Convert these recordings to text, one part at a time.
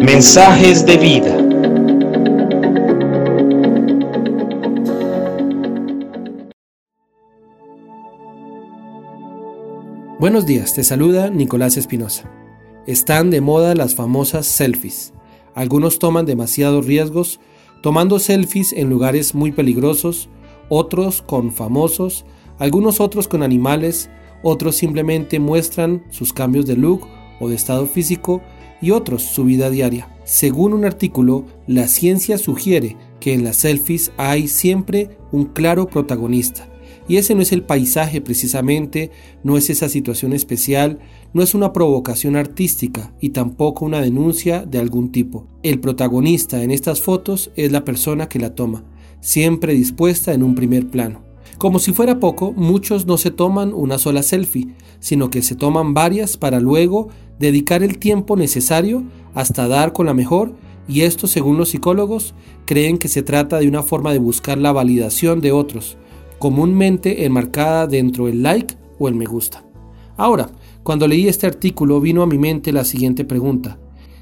Mensajes de vida. Buenos días, te saluda Nicolás Espinosa. Están de moda las famosas selfies. Algunos toman demasiados riesgos tomando selfies en lugares muy peligrosos, otros con famosos, algunos otros con animales, otros simplemente muestran sus cambios de look o de estado físico y otros su vida diaria. Según un artículo, la ciencia sugiere que en las selfies hay siempre un claro protagonista. Y ese no es el paisaje precisamente, no es esa situación especial, no es una provocación artística y tampoco una denuncia de algún tipo. El protagonista en estas fotos es la persona que la toma, siempre dispuesta en un primer plano. Como si fuera poco, muchos no se toman una sola selfie, sino que se toman varias para luego dedicar el tiempo necesario hasta dar con la mejor y esto, según los psicólogos, creen que se trata de una forma de buscar la validación de otros, comúnmente enmarcada dentro del like o el me gusta. Ahora, cuando leí este artículo vino a mi mente la siguiente pregunta.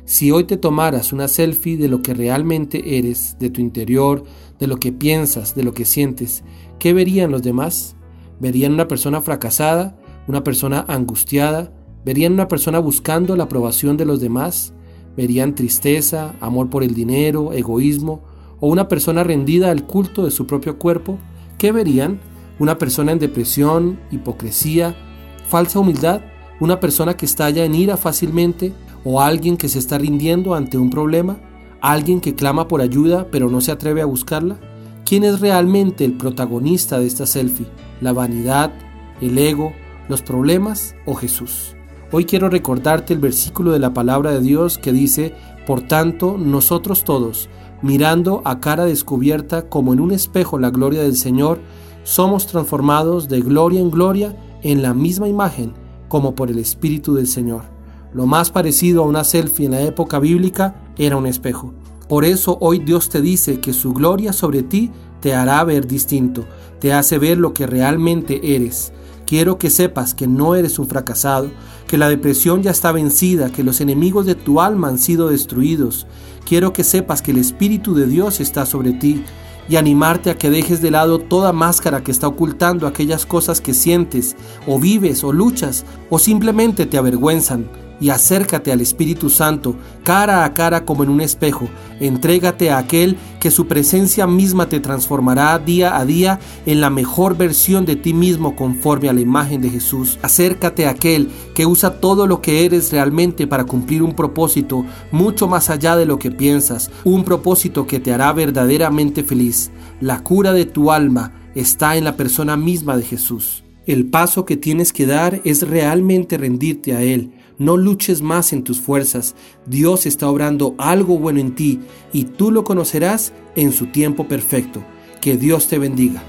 Si hoy te tomaras una selfie de lo que realmente eres, de tu interior, de lo que piensas, de lo que sientes, ¿qué verían los demás? ¿Verían una persona fracasada, una persona angustiada? ¿Verían una persona buscando la aprobación de los demás? ¿Verían tristeza, amor por el dinero, egoísmo? ¿O una persona rendida al culto de su propio cuerpo? ¿Qué verían? ¿Una persona en depresión, hipocresía, falsa humildad? ¿Una persona que estalla en ira fácilmente? O alguien que se está rindiendo ante un problema, alguien que clama por ayuda pero no se atreve a buscarla? ¿Quién es realmente el protagonista de esta selfie? ¿La vanidad, el ego, los problemas o Jesús? Hoy quiero recordarte el versículo de la palabra de Dios que dice, por tanto, nosotros todos, mirando a cara descubierta como en un espejo la gloria del Señor, somos transformados de gloria en gloria en la misma imagen como por el Espíritu del Señor. Lo más parecido a una selfie en la época bíblica era un espejo. Por eso hoy Dios te dice que su gloria sobre ti te hará ver distinto, te hace ver lo que realmente eres. Quiero que sepas que no eres un fracasado, que la depresión ya está vencida, que los enemigos de tu alma han sido destruidos. Quiero que sepas que el Espíritu de Dios está sobre ti y animarte a que dejes de lado toda máscara que está ocultando aquellas cosas que sientes o vives o luchas o simplemente te avergüenzan y acércate al Espíritu Santo cara a cara como en un espejo. Entrégate a aquel que su presencia misma te transformará día a día en la mejor versión de ti mismo conforme a la imagen de Jesús. Acércate a aquel que usa todo lo que eres realmente para cumplir un propósito mucho más allá de lo que piensas, un propósito que te hará verdaderamente feliz. La cura de tu alma está en la persona misma de Jesús. El paso que tienes que dar es realmente rendirte a Él no luches más en tus fuerzas. Dios está obrando algo bueno en ti y tú lo conocerás en su tiempo perfecto. Que Dios te bendiga.